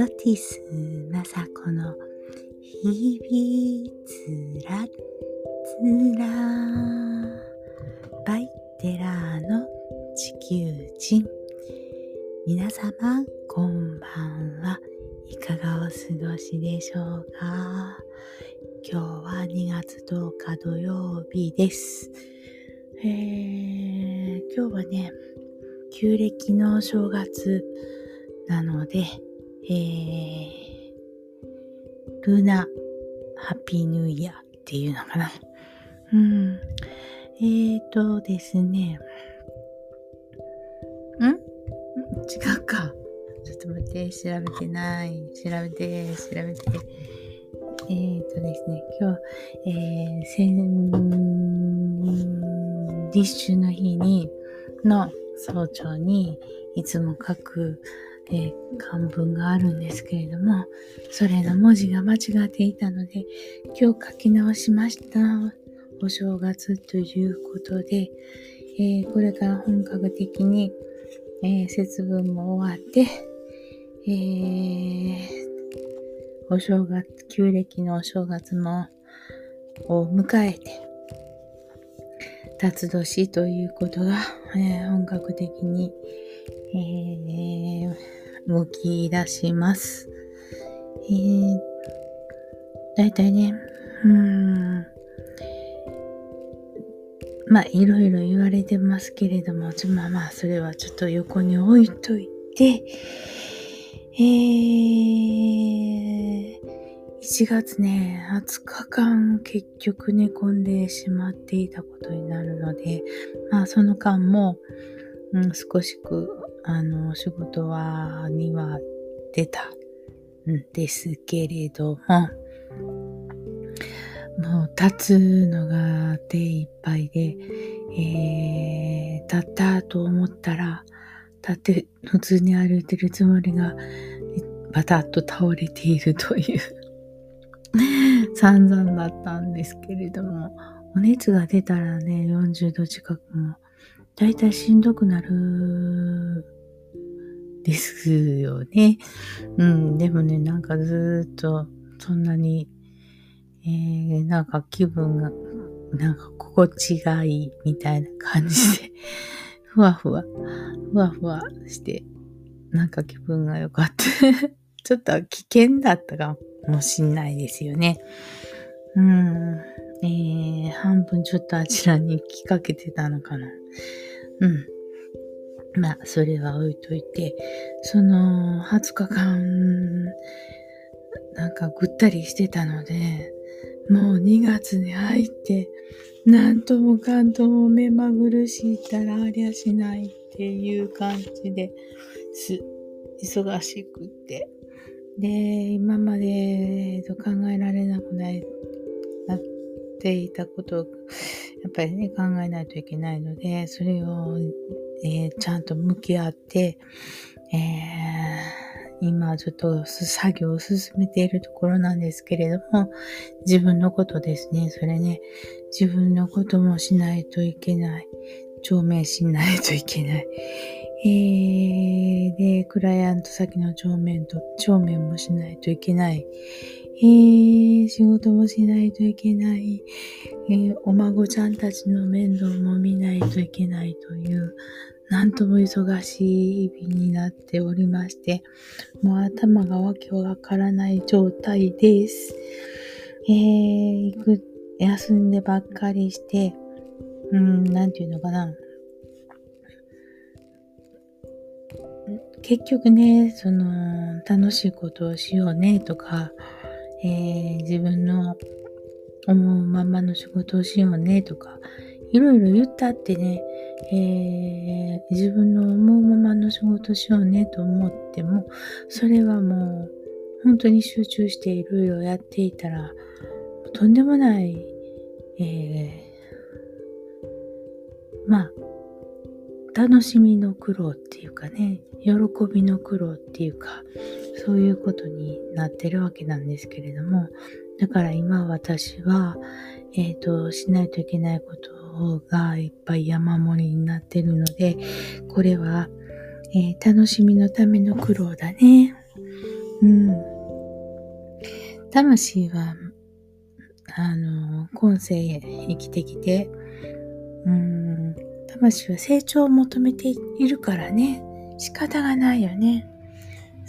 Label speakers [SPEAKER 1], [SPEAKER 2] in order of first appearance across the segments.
[SPEAKER 1] ソティス・マサコの日々つらつらバイテラーの地球人皆様こんばんはいかがお過ごしでしょうか今日は2月10日土曜日です。えー、今日はね、旧暦の正月なので、えー、ルナハピーニューイヤっていうのかな。うん。えーとですね。ん？違うか。ちょっと待って、調べてない。調べて、調べて。えーとですね、今日、えー、先、立春の日に、の早朝に、いつも書く、え、漢文があるんですけれども、それの文字が間違っていたので、今日書き直しました。お正月ということで、えー、これから本格的に、えー、節分も終わって、えー、お正月、旧暦のお正月も、を迎えて、辰年ということが、えー、本格的に、えー、動き出します。えー、だいたいね、うん、まあ、いろいろ言われてますけれども、まあまあ、それはちょっと横に置いといて、えー、1月ね、20日間結局寝込んでしまっていたことになるので、まあその間も、うん、少しく、あの、仕事は、には出たんですけれども、もう立つのが手いっぱいで、えー、立ったと思ったら、立って普通に歩いてるつもりが、バタッと倒れているという散々だったんですけれども、お熱が出たらね、40度近くも、だいたいしんどくなるですよね。うん、でもね、なんかずっとそんなに、えー、なんか気分が、なんか心地がいいみたいな感じで、ふわふわ、ふわふわして、なんか気分が良かった ちょっと危険だったかもしんないですよね。うん。えー、半分ちょっとあちらに行きかけてたのかな。うん。まあ、それは置いといて、その20日間、なんかぐったりしてたので、もう2月に入って、なんともかんとも目まぐるしいたらありゃしないっていう感じです。忙しくって。で、今までと考えられなくないなっていたことを、やっぱりね、考えないといけないので、それを、えー、ちゃんと向き合って、えー、今ちょっと作業を進めているところなんですけれども、自分のことですね。それね、自分のこともしないといけない。証明しないといけない。えー、で、クライアント先の帳面と、帳面もしないといけない。えー、仕事もしないといけない。えー、お孫ちゃんたちの面倒も見ないといけないという、なんとも忙しい日々になっておりまして、もう頭がわけわからない状態です。えー、行く、休んでばっかりして、うん、なんていうのかな。結局ね、その、楽しいことをしようねとか、えー、自分の思うままの仕事をしようねとか、いろいろ言ったってね、えー、自分の思うままの仕事をしようねと思っても、それはもう、本当に集中していろいろやっていたら、とんでもない、えー、まあ、楽しみの苦労っていうかね、喜びの苦労っていうか、そういうことになってるわけなんですけれども、だから今私は、えっ、ー、と、しないといけないことがいっぱい山盛りになってるので、これは、えー、楽しみのための苦労だね。うん魂は、あの、今世へ生きてきて、うん、魂は成長を求めているからね、仕方がないよね。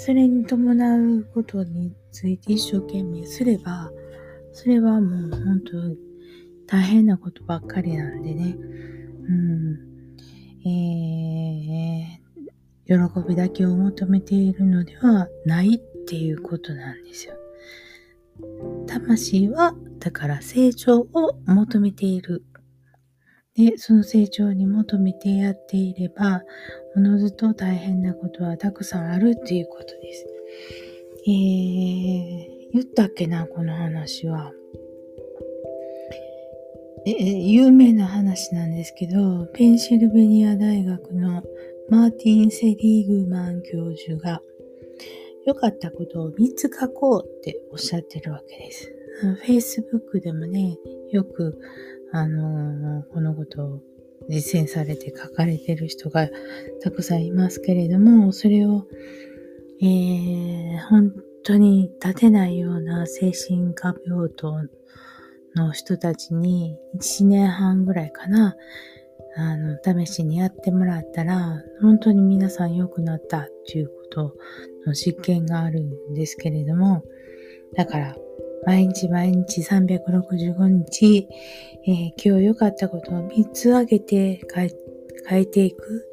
[SPEAKER 1] それに伴うことについて一生懸命すれば、それはもう本当大変なことばっかりなんでね。うん。えー、喜びだけを求めているのではないっていうことなんですよ。魂は、だから成長を求めている。で、その成長に求めてやっていれば、おのずと大変なことはたくさんあるっていうことです。えー、言ったっけな、この話は。え、有名な話なんですけど、ペンシルベニア大学のマーティン・セリーグマン教授が、良かったことを3つ書こうっておっしゃってるわけです。Facebook でもね、よく、あのー、このことを実践されて書かれてる人がたくさんいますけれども、それを、えー、本当に立てないような精神科病棟の人たちに1年半ぐらいかな、あの、試しにやってもらったら、本当に皆さん良くなったっていうことの実験があるんですけれども、だから、毎日毎日365日、えー、今日良かったことを3つ挙げて書いていく。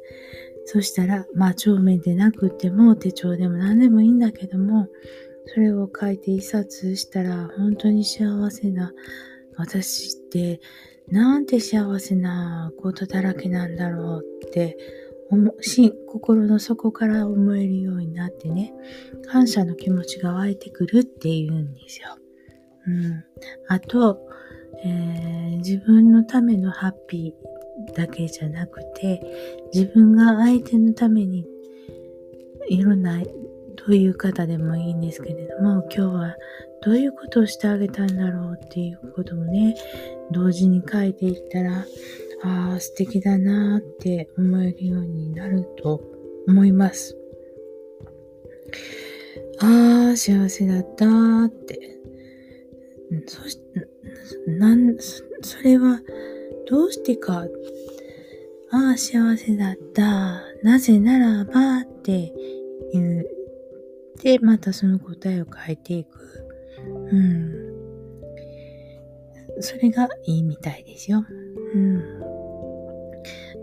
[SPEAKER 1] そしたら、まあ、帳面でなくても手帳でも何でもいいんだけども、それを書いて一冊したら、本当に幸せな、私ってなんて幸せなことだらけなんだろうって心の底から思えるようになってね、感謝の気持ちが湧いてくるっていうんですよ。うん。あと、えー、自分のためのハッピーだけじゃなくて、自分が相手のためにいろんな、どういう方でもいいんですけれども、今日はどういうことをしてあげたんだろうっていうこともね、同時に書いていったら、ああ、素敵だなーって思えるようになると思います。ああ、幸せだったーって。そし、なん、それは、どうしてか、ああ、幸せだった。なぜならばって言う。で、またその答えを変えていく。うん。それがいいみたいですよ。うん。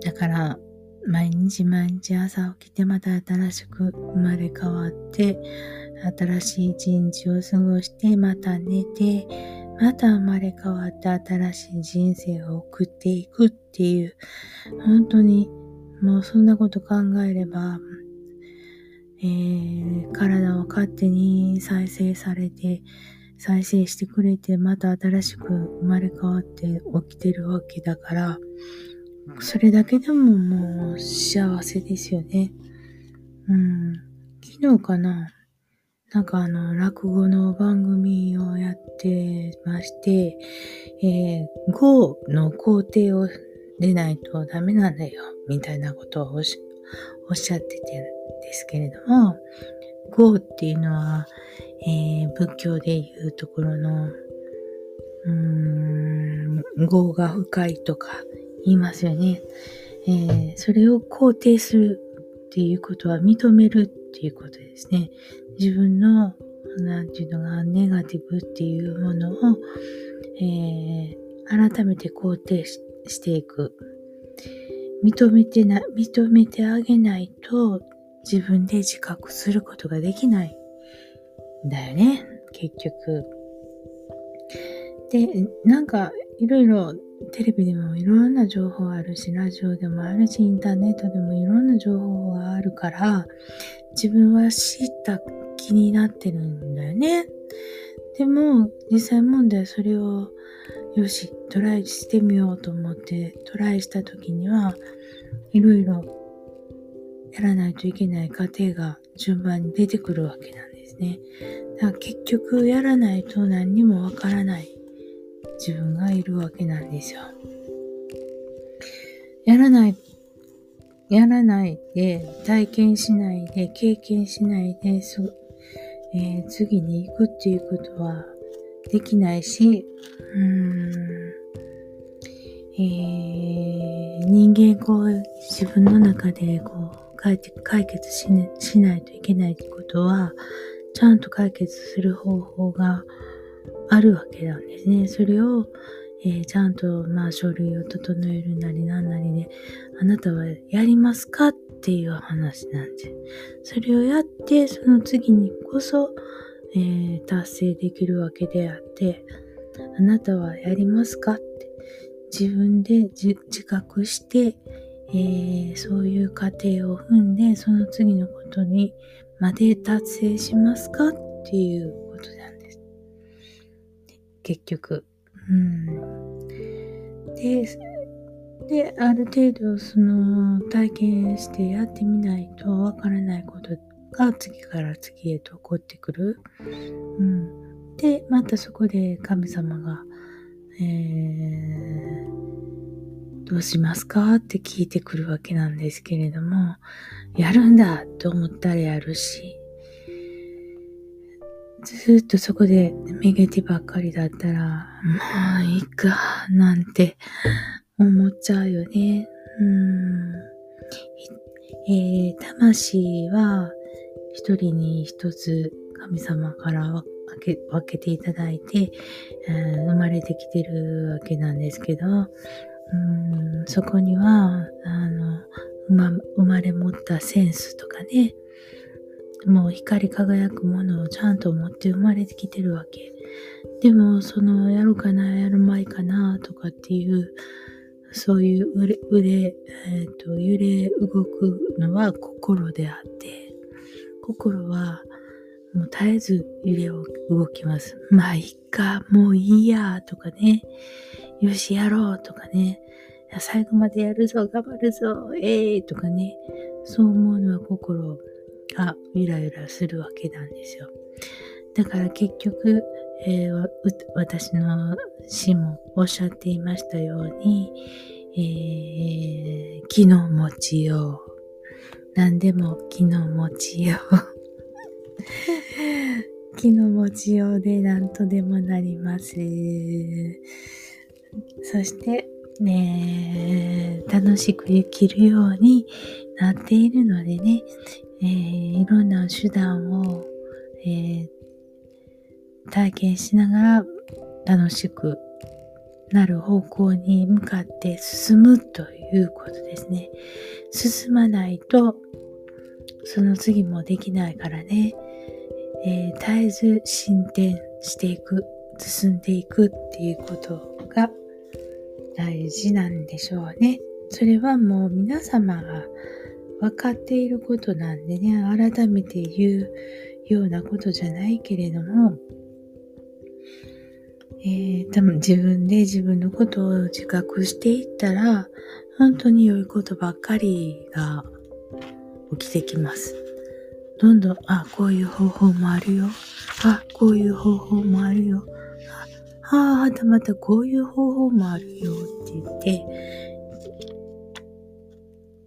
[SPEAKER 1] だから、毎日毎日朝起きてまた新しく生まれ変わって、新しい一日を過ごして、また寝て、また生まれ変わって新しい人生を送っていくっていう、本当にもうそんなこと考えれば、えー、体は勝手に再生されて、再生してくれて、また新しく生まれ変わって起きてるわけだから、それだけでももう幸せですよね。うん。昨日かな？なんかあの、落語の番組をやってまして、えー、語の工程を出ないとダメなんだよ、みたいなことをおっしゃっててんですけれども、語っていうのは、えー、仏教でいうところの、うーん、業が深いとか言いますよね。えー、それを肯定するっていうことは認めるっていうことですね。自分の、なんていうのが、ネガティブっていうものを、えー、改めて肯定していく。認めてな、認めてあげないと自分で自覚することができないんだよね、結局。で、なんか、いろいろテレビでもいろんな情報あるし、ラジオでもあるし、インターネットでもいろんな情報があるから、自分は知った気になってるんだよね。でも、実際問題それを、よし、トライしてみようと思ってトライした時には、いろいろやらないといけない過程が順番に出てくるわけなんですね。だから結局やらないと何にもわからない自分がいるわけなんですよ。やらない、やらないで、体験しないで、経験しないで、えー、次に行くっていうことはできないし、うん、えー、人間こう自分の中でこう解解決し,、ね、しないといけないってことは、ちゃんと解決する方法があるわけなんですね。それを、えー、ちゃんと、まあ、書類を整えるなりなんなりで、あなたはやりますかっっていう話なんです。それをやって、その次にこそ、えー、達成できるわけであって、あなたはやりますかって自分で自覚して、えー、そういう過程を踏んで、その次のことにまで達成しますかっていうことなんです。結局。うん。で、で、ある程度その体験してやってみないとわからないことが次から次へと起こってくる。うん。で、またそこで神様が、えー、どうしますかって聞いてくるわけなんですけれども、やるんだと思ったらやるし、ずっとそこでメゲティばっかりだったら、もういいか、なんて思っちゃうよね。うん。えー、魂は一人に一つ神様から分け分けていただいて、生まれてきてるわけなんですけど、うんそこには、あの、生まれ持ったセンスとかね、もう光り輝くものをちゃんと持って生まれてきてるわけ。でも、その、やるかな、やるまいかな、とかっていう、そういう腕、腕えっ、ー、と、揺れ動くのは心であって、心は、もう絶えず揺れを動きます。まあ、いっか、もういいや、とかね。よし、やろう、とかね。最後までやるぞ、頑張るぞ、ええー、とかね。そう思うのは心がゆらゆらするわけなんですよ。だから結局、えー、私の師もおっしゃっていましたように、えー、気の持ちよう。何でも気の持ちよう。気の持ちようで何とでもなります。そして、ね、楽しく生きるようになっているのでね、えー、いろんな手段を、えー、体験しながら楽しくなる方向に向かって進むということですね。進まないとその次もできないからね、えー、絶えず進展していく、進んでいくっていうことが大事なんでしょうね。それはもう皆様が分かっていることなんでね、改めて言うようなことじゃないけれども、えー、多分自分で自分のことを自覚していったら、本当に良いことばっかりが起きてきます。どんどん、あ、こういう方法もあるよ。あ、こういう方法もあるよ。あ、あまたまたこういう方法もあるよって言って、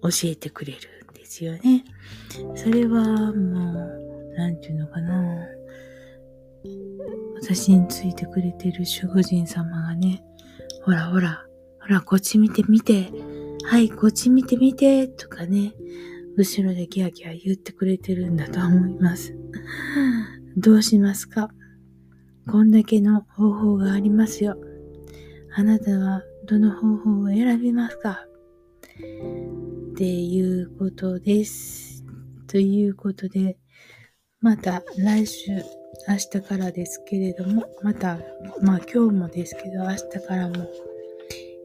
[SPEAKER 1] 教えてくれるんですよね。それはもう、なんていうのかな。私についてくれてる守護神様がね、ほらほら、ほら、こっち見て見て、はい、こっち見て見て、とかね、後ろでギャギャ言ってくれてるんだと思います。どうしますか？こんだけの方法がありますよ。あなたはどの方法を選びますか？っていうことです。ということで、また来週、明日からですけれども、また、まあ今日もですけど、明日からも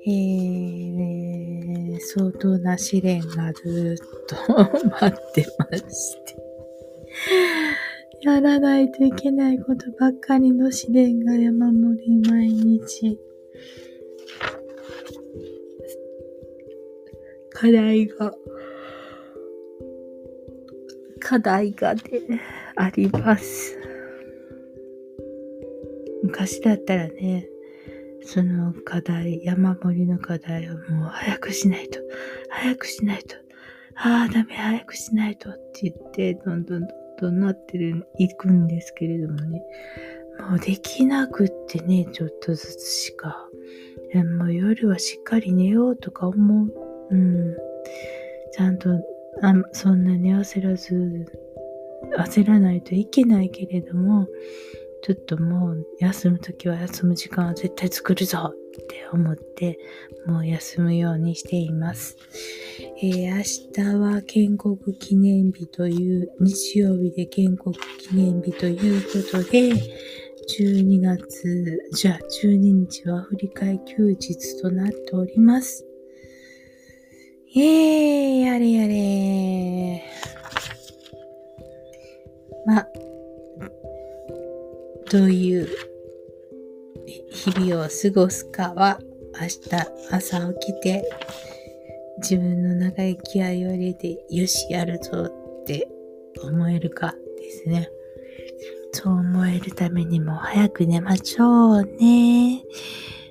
[SPEAKER 1] えー、相当な試練がずっと 待ってまして。やらないといけないことばっかりの試練が山盛り毎日。課題が、課題がね、あります。昔だったらね、その課題、山盛りの課題をもう早くしないと、早くしないと、ああ、ダメ、早くしないとって言って、どんどんどんどんなってる、いくんですけれどもね。もうできなくってね、ちょっとずつしか。もう夜はしっかり寝ようとか思う。うん。ちゃんと、あそんなに焦らず、焦らないといけないけれども、ちょっともう休むときは休む時間は絶対作るぞって思って、もう休むようにしています。えー、明日は建国記念日という、日曜日で建国記念日ということで、12月、じゃあ12日は振り替休日となっております。イェーやれやれま、どういう日々を過ごすかは明日朝起きて自分の中で気合を入れてよしやるぞって思えるかですね。そう思えるためにも早く寝ましょうね。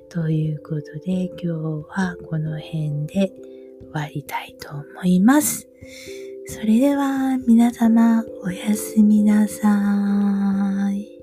[SPEAKER 1] ということで今日はこの辺で終わりたいと思います。それでは皆様おやすみなさい。